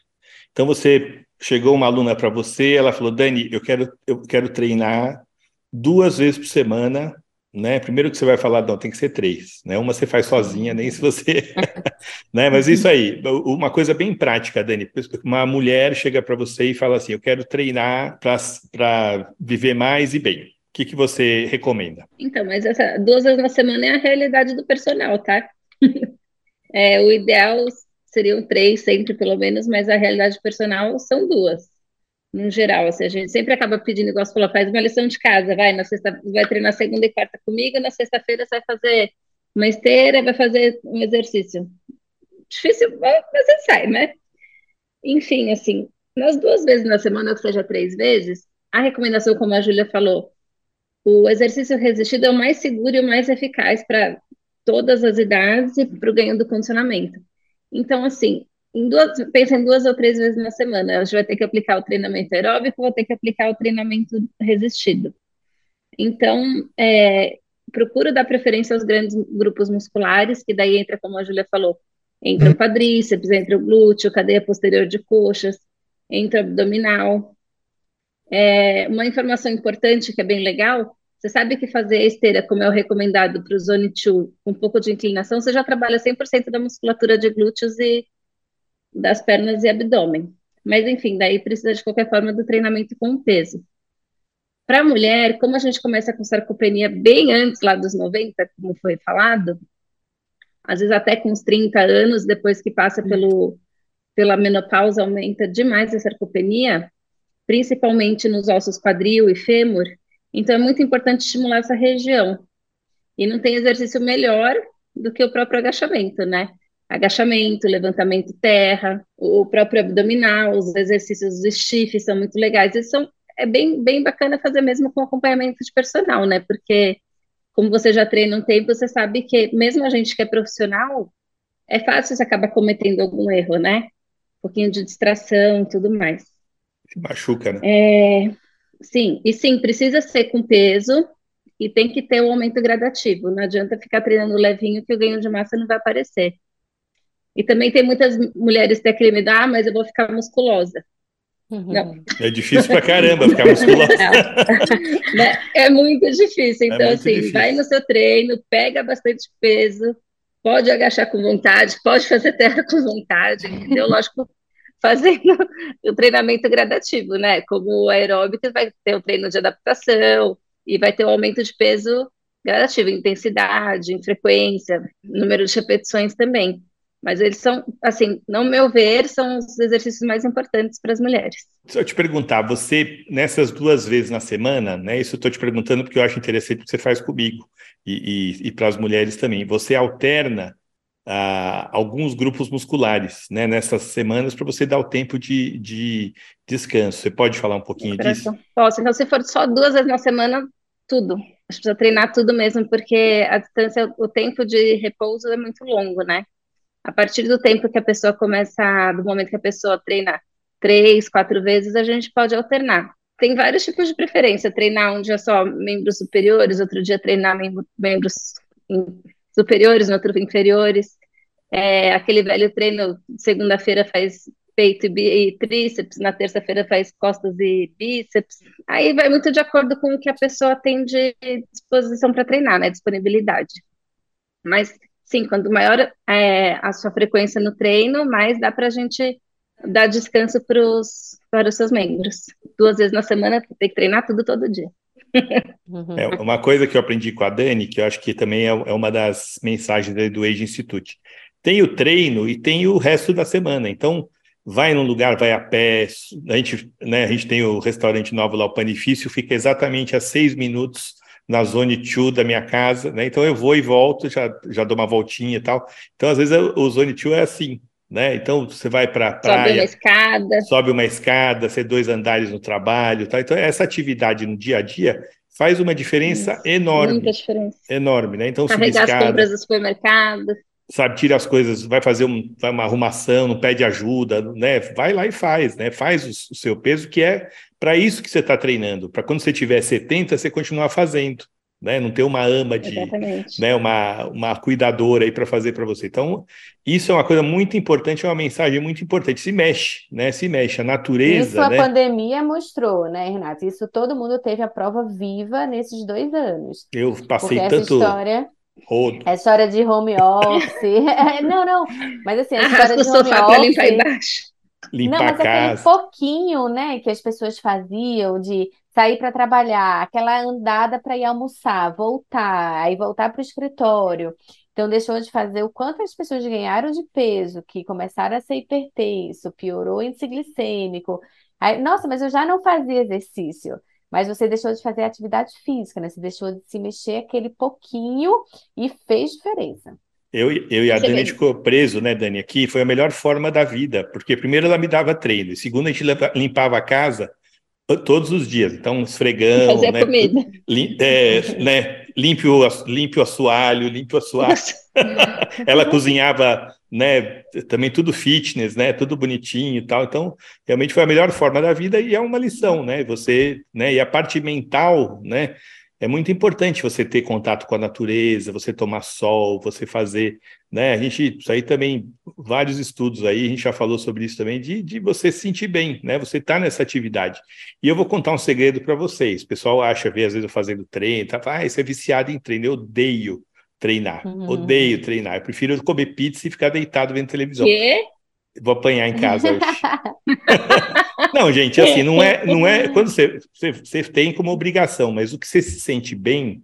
Então você chegou uma aluna para você, ela falou, Dani, eu quero, eu quero treinar duas vezes por semana, né? Primeiro que você vai falar, não, tem que ser três, né? Uma você faz sozinha, nem se você, né? Mas isso aí, uma coisa bem prática, Dani. Uma mulher chega para você e fala assim, eu quero treinar para viver mais e bem que, que você recomenda? Então, mas essa duas vezes na semana é a realidade do personal, tá? é, o ideal seriam três, sempre pelo menos, mas a realidade do personal são duas. No geral, assim, a gente sempre acaba pedindo, igual você falou, faz uma lição de casa, vai, na sexta, vai treinar segunda e quarta comigo, na sexta-feira você vai fazer uma esteira, vai fazer um exercício. Difícil, mas você sai, né? Enfim, assim, nas duas vezes na semana, ou seja, três vezes, a recomendação, como a Júlia falou, o exercício resistido é o mais seguro e o mais eficaz para todas as idades e para o ganho do condicionamento. Então, assim, em duas, pensa em duas ou três vezes na semana. Gente vai ter que aplicar o treinamento aeróbico, vai ter que aplicar o treinamento resistido. Então, é, procuro dar preferência aos grandes grupos musculares, que daí entra, como a Júlia falou, entra o quadríceps, entra o glúteo, cadeia posterior de coxas, entra o abdominal, é, uma informação importante que é bem legal, você sabe que fazer esteira, como é o recomendado para o Zone 2, com um pouco de inclinação, você já trabalha 100% da musculatura de glúteos e das pernas e abdômen. Mas, enfim, daí precisa de qualquer forma do treinamento com peso. Para a mulher, como a gente começa com sarcopenia bem antes lá dos 90, como foi falado, às vezes até com uns 30 anos, depois que passa pelo, pela menopausa, aumenta demais a sarcopenia, principalmente nos ossos quadril e fêmur. Então, é muito importante estimular essa região. E não tem exercício melhor do que o próprio agachamento, né? Agachamento, levantamento terra, o próprio abdominal, os exercícios do stiff são muito legais. E são, é bem, bem bacana fazer mesmo com acompanhamento de personal, né? Porque, como você já treina um tempo, você sabe que mesmo a gente que é profissional, é fácil você acabar cometendo algum erro, né? Um pouquinho de distração e tudo mais. Se machuca, né? É, sim, e sim, precisa ser com peso, e tem que ter um aumento gradativo. Não adianta ficar treinando levinho que o ganho de massa não vai aparecer. E também tem muitas mulheres que têm ah, mas eu vou ficar musculosa. Uhum. Não. É difícil pra caramba ficar musculosa. É muito difícil. É então, é muito assim, difícil. vai no seu treino, pega bastante peso, pode agachar com vontade, pode fazer terra com vontade, entendeu? Lógico, fazendo o treinamento gradativo, né? Como o aeróbico vai ter o treino de adaptação, e vai ter um aumento de peso gradativo, intensidade, em frequência, número de repetições também. Mas eles são, assim, no meu ver, são os exercícios mais importantes para as mulheres. Se eu te perguntar, você, nessas duas vezes na semana, né? Isso eu estou te perguntando porque eu acho interessante o que você faz comigo e, e, e para as mulheres também. Você alterna ah, alguns grupos musculares né, nessas semanas para você dar o tempo de, de descanso. Você pode falar um pouquinho disso? Posso. Então, se for só duas vezes na semana, tudo. A gente precisa treinar tudo mesmo, porque a distância, o tempo de repouso é muito longo, né? A partir do tempo que a pessoa começa, do momento que a pessoa treina três, quatro vezes, a gente pode alternar. Tem vários tipos de preferência, treinar um dia só membros superiores, outro dia treinar membros superiores, no outro inferiores. É, aquele velho treino, segunda-feira faz peito e, e tríceps, na terça-feira faz costas e bíceps. Aí vai muito de acordo com o que a pessoa tem de disposição para treinar, né? Disponibilidade. Mas sim, quanto maior é, a sua frequência no treino, mais dá para a gente dar descanso pros, para os seus membros. Duas vezes na semana tem que treinar tudo todo dia. É, uma coisa que eu aprendi com a Dani, que eu acho que também é, é uma das mensagens do Age Institute. Tem o treino e tem o resto da semana. Então, vai num lugar, vai a pé. A gente, né, a gente tem o restaurante novo lá, o Panifício, fica exatamente a seis minutos na zone 2 da minha casa, né? Então eu vou e volto, já, já dou uma voltinha e tal. Então, às vezes, o zone 2 é assim, né? Então você vai para a praia, sobe uma escada, sobe uma escada, você dois andares no trabalho, tá? Então essa atividade no dia a dia faz uma diferença Isso, enorme, muita diferença, enorme, né? Então carregar escada, as compras do supermercado, sabe, tira as coisas, vai fazer um, uma arrumação, não pede ajuda, né? Vai lá e faz, né? Faz o, o seu peso, que é para isso que você está treinando, para quando você tiver 70, você continuar fazendo, né? Não ter uma ama de, Exatamente. né? Uma, uma cuidadora aí para fazer para você. Então, isso é uma coisa muito importante, é uma mensagem muito importante. Se mexe, né? Se mexe. A natureza. Isso a né? pandemia mostrou, né, Renato? Isso todo mundo teve a prova viva nesses dois anos. Eu passei Porque tanto. Essa história Rodo. É história de home office. não, não. Mas assim, a história de home office. limpar embaixo. Limpar não, mas a casa. aquele pouquinho, né, que as pessoas faziam de sair para trabalhar, aquela andada para ir almoçar, voltar, aí voltar para o escritório. Então, deixou de fazer o quanto as pessoas ganharam de peso, que começaram a ser hipertenso, piorou o índice glicêmico. Aí, nossa, mas eu já não fazia exercício. Mas você deixou de fazer atividade física, né? Você deixou de se mexer aquele pouquinho e fez diferença. Eu, eu e a Dani ficou preso, né, Dani? Aqui foi a melhor forma da vida, porque primeiro ela me dava treino, segundo a gente limpava a casa todos os dias. Então, esfregão, Fazer né? comida. Lim, é, né? Limpe o, limpe o assoalho, limpe o assoalho. ela cozinhava né, também tudo fitness, né, tudo bonitinho e tal. Então, realmente foi a melhor forma da vida e é uma lição, né? Você, né, e a parte mental, né, é muito importante você ter contato com a natureza, você tomar sol, você fazer, né? A gente, isso aí também, vários estudos aí, a gente já falou sobre isso também, de, de você se sentir bem, né? Você tá nessa atividade. E eu vou contar um segredo para vocês. O pessoal acha, vê às vezes eu fazendo treino, tá? Ah, você é viciado em treino. Eu odeio treinar. Uhum. Odeio treinar. Eu prefiro comer pizza e ficar deitado vendo televisão. Quê? Vou apanhar em casa hoje. não, gente, assim, não é, não é. Quando você, você, você tem como obrigação, mas o que você se sente bem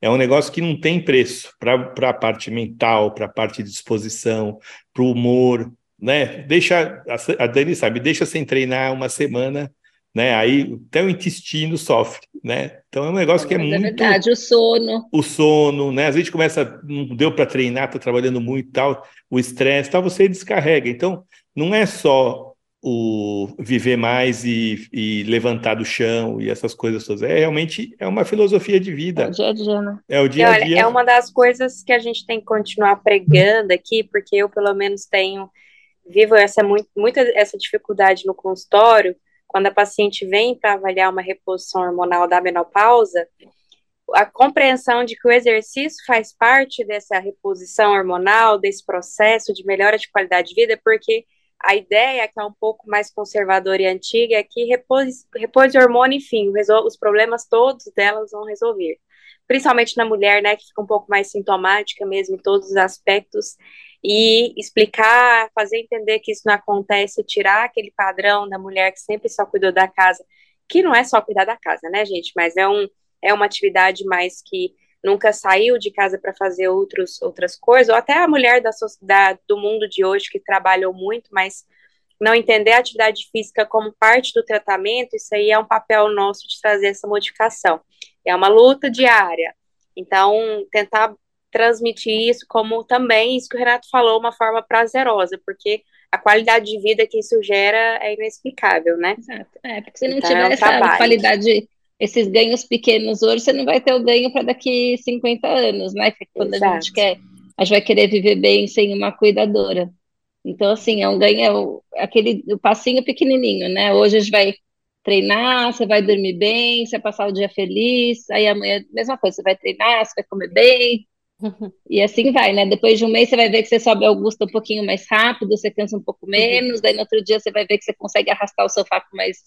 é um negócio que não tem preço para a parte mental, para a parte de disposição, para o humor, né? Deixa, a Dani sabe, deixa sem treinar uma semana, né? Aí até o intestino sofre, né? Então é um negócio que é, é muito. É verdade, o sono. O sono, né? Às vezes começa, não deu para treinar, tá trabalhando muito tal, o estresse, tal, você descarrega. Então, não é só o viver mais e, e, levantar do chão e essas coisas todas. É realmente é uma filosofia de vida. É o dia a dia, né? É o dia a dia. é uma das coisas que a gente tem que continuar pregando aqui, porque eu pelo menos tenho vivo essa muito, muita essa dificuldade no consultório, quando a paciente vem para avaliar uma reposição hormonal da menopausa, a compreensão de que o exercício faz parte dessa reposição hormonal, desse processo de melhora de qualidade de vida, porque a ideia, que é um pouco mais conservadora e antiga, é que repose, repose hormônio, enfim, os problemas todos delas vão resolver. Principalmente na mulher, né, que fica um pouco mais sintomática mesmo em todos os aspectos, e explicar, fazer entender que isso não acontece, tirar aquele padrão da mulher que sempre só cuidou da casa, que não é só cuidar da casa, né, gente, mas é, um, é uma atividade mais que nunca saiu de casa para fazer outros, outras coisas, ou até a mulher da, da, do mundo de hoje que trabalhou muito, mas não entender a atividade física como parte do tratamento, isso aí é um papel nosso de trazer essa modificação. É uma luta diária. Então, tentar transmitir isso como também isso que o Renato falou, uma forma prazerosa, porque a qualidade de vida que isso gera é inexplicável, né? Exato. É, porque se não então, tiver é um essa trabalho. qualidade esses ganhos pequenos hoje, você não vai ter o ganho para daqui 50 anos, né? Que quando Exato. a gente quer, a gente vai querer viver bem sem uma cuidadora. Então, assim, é um ganho, é aquele o passinho pequenininho, né? Hoje a gente vai treinar, você vai dormir bem, você vai passar o dia feliz, aí amanhã, mesma coisa, você vai treinar, você vai comer bem, e assim vai, né? Depois de um mês você vai ver que você sobe Augusta um pouquinho mais rápido, você cansa um pouco menos, daí no outro dia você vai ver que você consegue arrastar o sofá com mais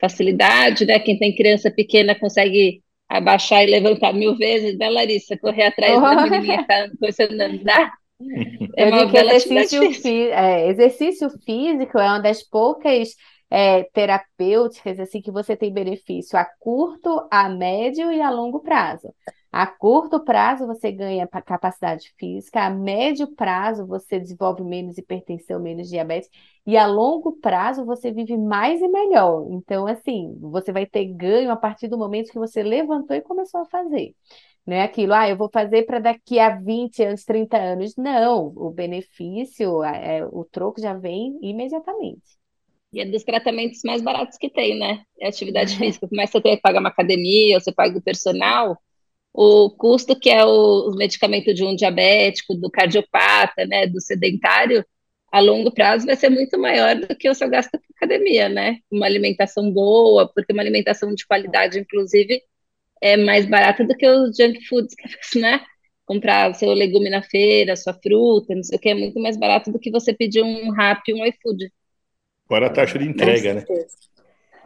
facilidade, né? Quem tem criança pequena consegue abaixar e levantar mil vezes, né, Larissa? Correr atrás oh. da menininha tá começando a andar. É uma exercício, fí é, exercício físico é uma das poucas é, terapêuticas assim que você tem benefício a curto, a médio e a longo prazo. A curto prazo você ganha capacidade física, a médio prazo você desenvolve menos hipertensão, menos diabetes, e a longo prazo você vive mais e melhor. Então, assim, você vai ter ganho a partir do momento que você levantou e começou a fazer. Não é aquilo, ah, eu vou fazer para daqui a 20 anos, 30 anos. Não, o benefício, é, o troco já vem imediatamente. E é dos tratamentos mais baratos que tem, né? É atividade física. Começa a ter que pagar uma academia, você paga o personal, o custo que é o, medicamento de um diabético, do cardiopata, né, do sedentário, a longo prazo vai ser muito maior do que o seu gasto com academia, né? Uma alimentação boa, porque uma alimentação de qualidade, inclusive, é mais barata do que os junk foods, né? Comprar o seu legume na feira, sua fruta, não sei o que, é muito mais barato do que você pedir um rap um iFood. Fora a taxa de entrega, né?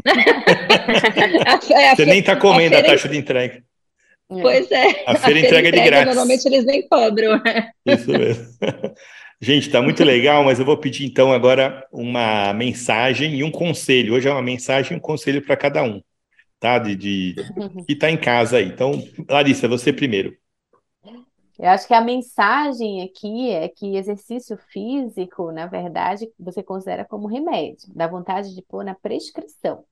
você nem está comendo a, a taxa de entrega. É. Pois é. A feira entrega de grátis. Normalmente eles nem cobram. Isso mesmo. Gente, está muito legal, mas eu vou pedir então agora uma mensagem e um conselho. Hoje é uma mensagem e um conselho para cada um, tá? De, de que está em casa aí. Então, Larissa, você primeiro. Eu acho que a mensagem aqui é que exercício físico, na verdade, você considera como remédio, dá vontade de pôr na prescrição.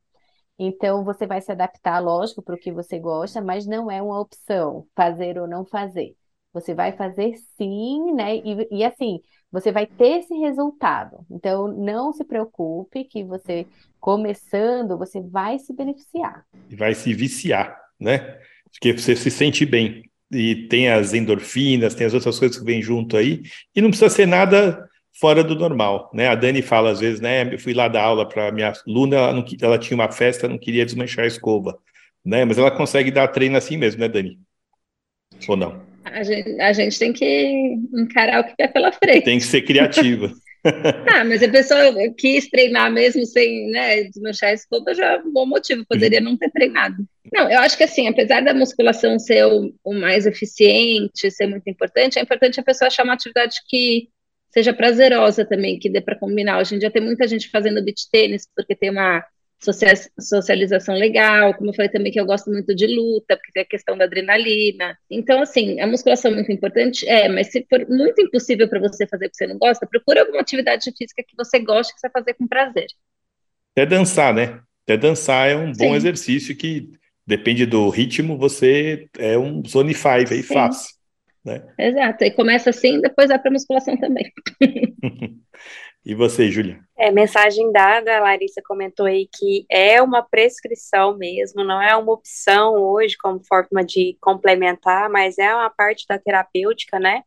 Então, você vai se adaptar, lógico, para o que você gosta, mas não é uma opção fazer ou não fazer. Você vai fazer sim, né? E, e assim, você vai ter esse resultado. Então, não se preocupe que você, começando, você vai se beneficiar. E vai se viciar, né? Porque você se sente bem. E tem as endorfinas, tem as outras coisas que vêm junto aí. E não precisa ser nada fora do normal, né? A Dani fala às vezes, né? Eu fui lá dar aula para minha aluna, ela, não, ela tinha uma festa, não queria desmanchar a escova, né? Mas ela consegue dar treino assim mesmo, né, Dani? Ou não? A gente, a gente tem que encarar o que é pela frente. Tem que ser criativa. ah, mas a pessoa quis treinar mesmo sem né, desmanchar a escova já é um bom motivo, poderia não ter treinado. Não, eu acho que assim, apesar da musculação ser o, o mais eficiente, ser muito importante, é importante a pessoa achar uma atividade que seja prazerosa também, que dê para combinar. Hoje em dia tem muita gente fazendo beach tênis porque tem uma socialização legal, como eu falei também que eu gosto muito de luta, porque tem a questão da adrenalina. Então, assim, a musculação é muito importante, é, mas se for muito impossível para você fazer o que você não gosta, procure alguma atividade física que você goste, que você vai fazer com prazer. Até dançar, né? Até dançar é um bom Sim. exercício que depende do ritmo, você é um zone five aí Sim. fácil. Né? Exato, e começa assim, depois vai para musculação também. e você, Júlia? É, mensagem dada, a Larissa comentou aí que é uma prescrição mesmo, não é uma opção hoje como forma de complementar, mas é uma parte da terapêutica, né?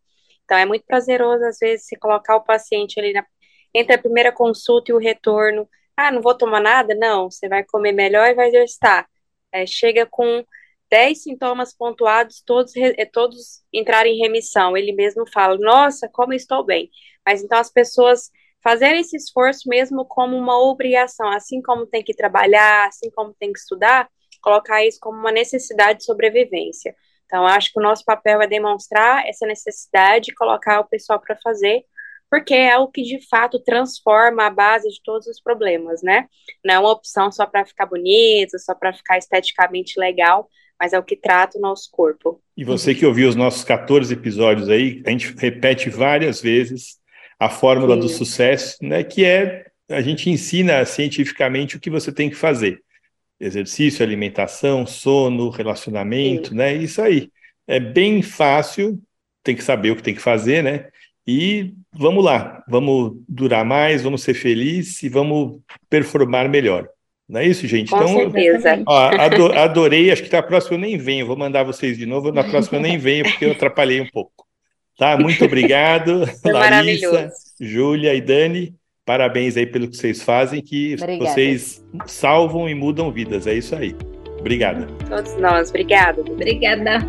Então é muito prazeroso, às vezes, se colocar o paciente ali na, entre a primeira consulta e o retorno. Ah, não vou tomar nada? Não, você vai comer melhor e vai exercitar. É, chega com 10 sintomas pontuados, todos, eh, todos entrarem em remissão. Ele mesmo fala, nossa, como estou bem. Mas então as pessoas fazerem esse esforço mesmo como uma obrigação, assim como tem que trabalhar, assim como tem que estudar, colocar isso como uma necessidade de sobrevivência. Então, acho que o nosso papel é demonstrar essa necessidade e colocar o pessoal para fazer, porque é o que de fato transforma a base de todos os problemas, né? Não é uma opção só para ficar bonito, só para ficar esteticamente legal, mas é o que trata o nosso corpo. E você que ouviu os nossos 14 episódios aí, a gente repete várias vezes a fórmula Sim. do sucesso, né, que é a gente ensina cientificamente o que você tem que fazer. Exercício, alimentação, sono, relacionamento, Sim. né? Isso aí. É bem fácil, tem que saber o que tem que fazer, né? E vamos lá, vamos durar mais, vamos ser felizes e vamos performar melhor. Não é isso, gente? Com então, certeza. Ó, adorei, acho que na próxima eu nem venho, vou mandar vocês de novo, na próxima eu nem venho, porque eu atrapalhei um pouco. Tá? Muito obrigado, Foi Larissa, Júlia e Dani. Parabéns aí pelo que vocês fazem, que Obrigada. vocês salvam e mudam vidas. É isso aí. Obrigada. Todos nós, obrigado. Obrigada.